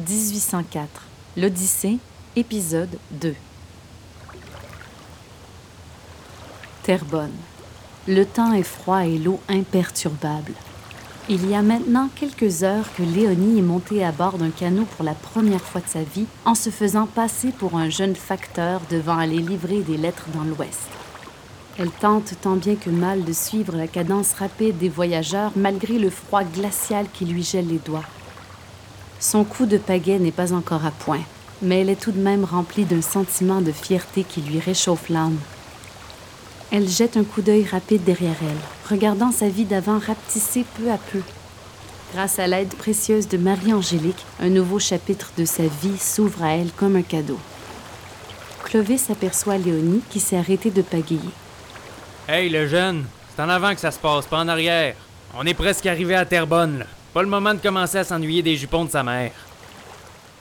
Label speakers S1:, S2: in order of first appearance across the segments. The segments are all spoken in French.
S1: 1804. L'Odyssée, épisode 2. Terrebonne. Le temps est froid et l'eau imperturbable. Il y a maintenant quelques heures que Léonie est montée à bord d'un canot pour la première fois de sa vie en se faisant passer pour un jeune facteur devant aller livrer des lettres dans l'Ouest. Elle tente tant bien que mal de suivre la cadence rapide des voyageurs malgré le froid glacial qui lui gèle les doigts. Son coup de pagaie n'est pas encore à point, mais elle est tout de même remplie d'un sentiment de fierté qui lui réchauffe l'âme. Elle jette un coup d'œil rapide derrière elle, regardant sa vie d'avant rapetisser peu à peu. Grâce à l'aide précieuse de Marie-Angélique, un nouveau chapitre de sa vie s'ouvre à elle comme un cadeau. Clovis aperçoit Léonie qui s'est arrêtée de pagayer.
S2: Hey, le jeune, c'est en avant que ça se passe, pas en arrière. On est presque arrivé à Terrebonne, là. Pas le moment de commencer à s'ennuyer des jupons de sa mère.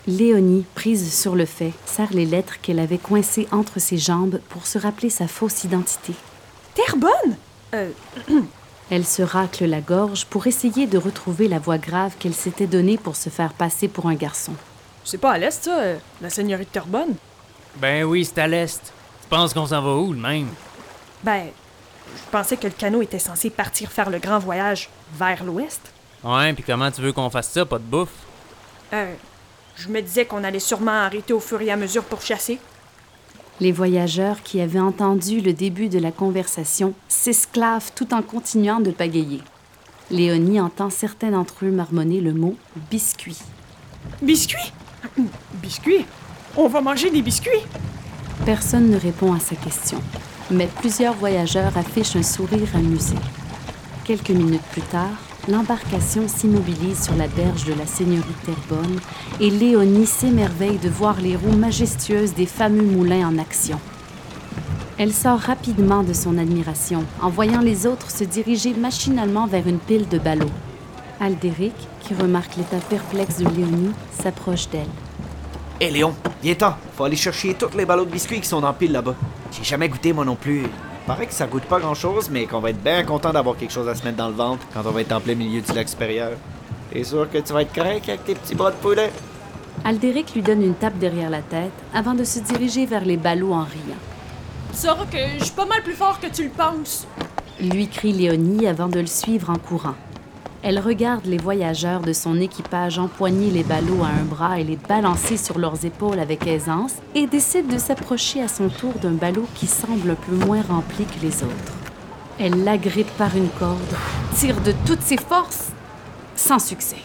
S1: Léonie, prise sur le fait, serre les lettres qu'elle avait coincées entre ses jambes pour se rappeler sa fausse identité.
S3: Terrebonne Euh,
S1: Elle se racle la gorge pour essayer de retrouver la voix grave qu'elle s'était donnée pour se faire passer pour un garçon.
S3: c'est pas à l'est, ça, euh, la seigneurie de Terrebonne?
S2: Ben oui, c'est à l'est. Tu penses qu'on s'en va où, le même?
S3: Ben, je pensais que le canot était censé partir faire le grand voyage vers l'ouest.
S2: Ouais, puis comment tu veux qu'on fasse ça, pas de bouffe?
S3: Euh, je me disais qu'on allait sûrement arrêter au fur et à mesure pour chasser.
S1: Les voyageurs qui avaient entendu le début de la conversation s'esclavent tout en continuant de pagayer. Léonie entend certains d'entre eux marmonner le mot biscuit.
S3: Biscuits? Biscuits? On va manger des biscuits?
S1: Personne ne répond à sa question, mais plusieurs voyageurs affichent un sourire amusé. Quelques minutes plus tard, l'embarcation s'immobilise sur la berge de la seigneurie Terrebonne et Léonie s'émerveille de voir les roues majestueuses des fameux moulins en action. Elle sort rapidement de son admiration en voyant les autres se diriger machinalement vers une pile de ballots. Aldéric, qui remarque l'état perplexe de Léonie, s'approche d'elle.
S4: Hé Léon, viens-t'en. Faut aller chercher tous les ballots de biscuits qui sont en pile là-bas. J'ai jamais goûté moi non plus. Paraît que ça goûte pas grand-chose, mais qu'on va être bien content d'avoir quelque chose à se mettre dans le ventre quand on va être en plein milieu du lac supérieur. T'es sûr que tu vas être correct avec tes petits bras de poulet?
S1: Aldéric lui donne une tape derrière la tête avant de se diriger vers les ballots en riant.
S3: Tu sauras que je suis pas mal plus fort que tu le penses.
S1: lui crie Léonie avant de le suivre en courant. Elle regarde les voyageurs de son équipage empoigner les ballots à un bras et les balancer sur leurs épaules avec aisance et décide de s'approcher à son tour d'un ballot qui semble un peu moins rempli que les autres. Elle l'agrippe par une corde, tire de toutes ses forces, sans succès.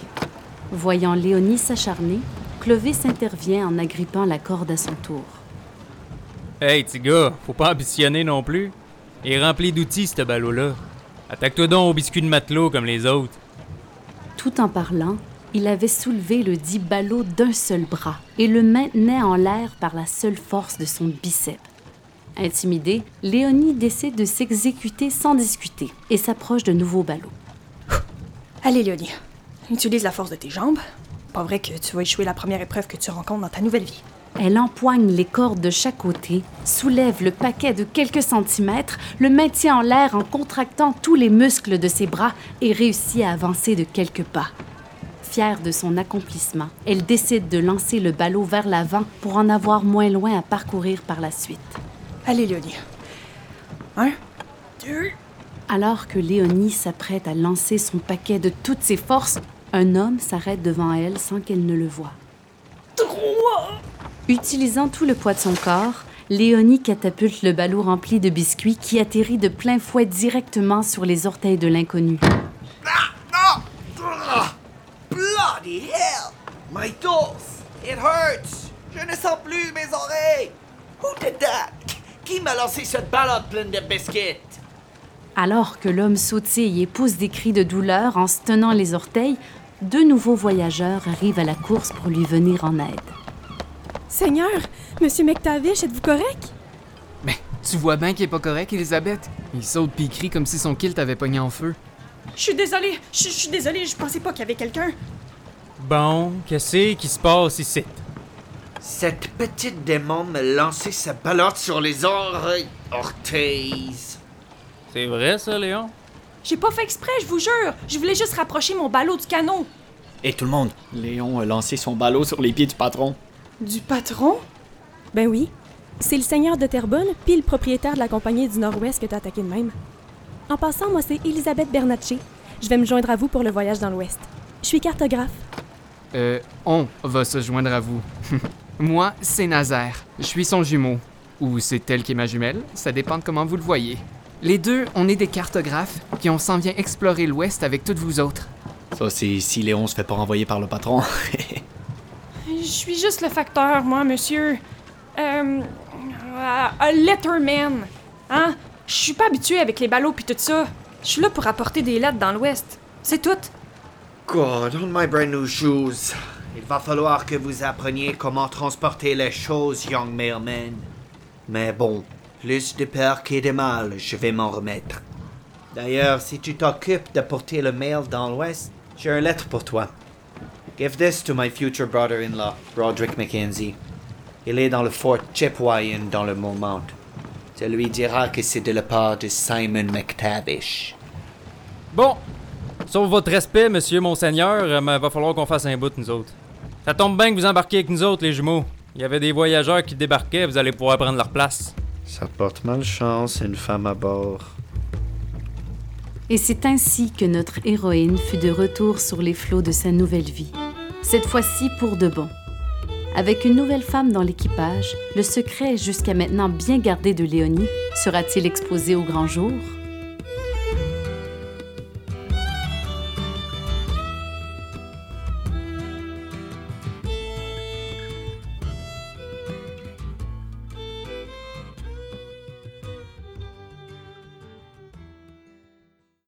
S1: Voyant Léonie s'acharner, Clovis intervient en agrippant la corde à son tour.
S2: Hey, petit faut pas ambitionner non plus. Il est rempli d'outils, ce ballot-là. Attaque-toi donc au biscuit de matelot comme les autres.
S1: Tout en parlant, il avait soulevé le dit ballot d'un seul bras et le maintenait en l'air par la seule force de son biceps. Intimidée, Léonie décide de s'exécuter sans discuter et s'approche de nouveau ballot.
S3: Allez, Léonie, utilise la force de tes jambes. Pas vrai que tu vas échouer la première épreuve que tu rencontres dans ta nouvelle vie.
S1: Elle empoigne les cordes de chaque côté, soulève le paquet de quelques centimètres, le maintient en l'air en contractant tous les muscles de ses bras et réussit à avancer de quelques pas. Fière de son accomplissement, elle décide de lancer le ballot vers l'avant pour en avoir moins loin à parcourir par la suite.
S3: Allez, Léonie. Un, deux.
S1: Alors que Léonie s'apprête à lancer son paquet de toutes ses forces, un homme s'arrête devant elle sans qu'elle ne le voie. Utilisant tout le poids de son corps, Léonie catapulte le ballot rempli de biscuits qui atterrit de plein fouet directement sur les orteils de l'inconnu.
S4: Bloody hell! My toes! It hurts! Je ne sens plus mes oreilles! Who did that? Qui m'a lancé cette balade pleine de biscuits?
S1: Alors que l'homme sautille et pousse des cris de douleur en se tenant les orteils, deux nouveaux voyageurs arrivent à la course pour lui venir en aide.
S5: Seigneur, Monsieur McTavish, êtes-vous correct?
S6: Ben, tu vois bien qu'il est pas correct, Elisabeth. Il saute pis il crie comme si son kilt avait pogné en feu.
S3: Je suis désolée, je je suis désolée, je pensais pas qu'il y avait quelqu'un.
S2: Bon, qu'est-ce qui se passe ici?
S4: Cette petite démon me lançait sa balade sur les oreilles. Orteils.
S2: C'est vrai, ça, Léon?
S3: J'ai pas fait exprès, je vous jure. Je voulais juste rapprocher mon ballot du canot.
S4: Et tout le monde, Léon a lancé son ballot sur les pieds du patron.
S3: Du patron?
S5: Ben oui. C'est le seigneur de Terrebonne, puis le propriétaire de la compagnie du Nord-Ouest que t'as attaqué de même. En passant, moi, c'est Elisabeth Bernatchez. Je vais me joindre à vous pour le voyage dans l'Ouest. Je suis cartographe.
S6: Euh, on va se joindre à vous. Moi, c'est Nazaire. Je suis son jumeau. Ou c'est elle qui est ma jumelle, ça dépend de comment vous le voyez. Les deux, on est des cartographes, puis on s'en vient explorer l'Ouest avec toutes vous autres.
S4: Ça, c'est si Léon se fait pas renvoyer par le patron.
S3: Je suis juste le facteur, moi, monsieur. Euh. Un letterman. Hein? Je suis pas habitué avec les ballots puis tout ça. Je suis là pour apporter des lettres dans l'Ouest. C'est tout.
S4: God, on my brand new shoes. Il va falloir que vous appreniez comment transporter les choses, young mailman. Mais bon, plus de peur que de mal, je vais m'en remettre. D'ailleurs, si tu t'occupes de porter le mail dans l'Ouest, j'ai une lettre pour toi. Give this to my future brother-in-law, Roderick Mackenzie. Il est dans le fort Chipewyan dans le Mont-Mount. Tu lui diras que c'est de la part de Simon McTavish.
S2: Bon, sauf votre respect, monsieur Monseigneur, euh, mais va falloir qu'on fasse un bout, nous autres. Ça tombe bien que vous embarquiez avec nous autres, les jumeaux. Il y avait des voyageurs qui débarquaient, vous allez pouvoir prendre leur place.
S4: Ça porte malchance, une femme à bord.
S1: Et c'est ainsi que notre héroïne fut de retour sur les flots de sa nouvelle vie. Cette fois-ci pour de bon. Avec une nouvelle femme dans l'équipage, le secret jusqu'à maintenant bien gardé de Léonie sera-t-il exposé au grand jour?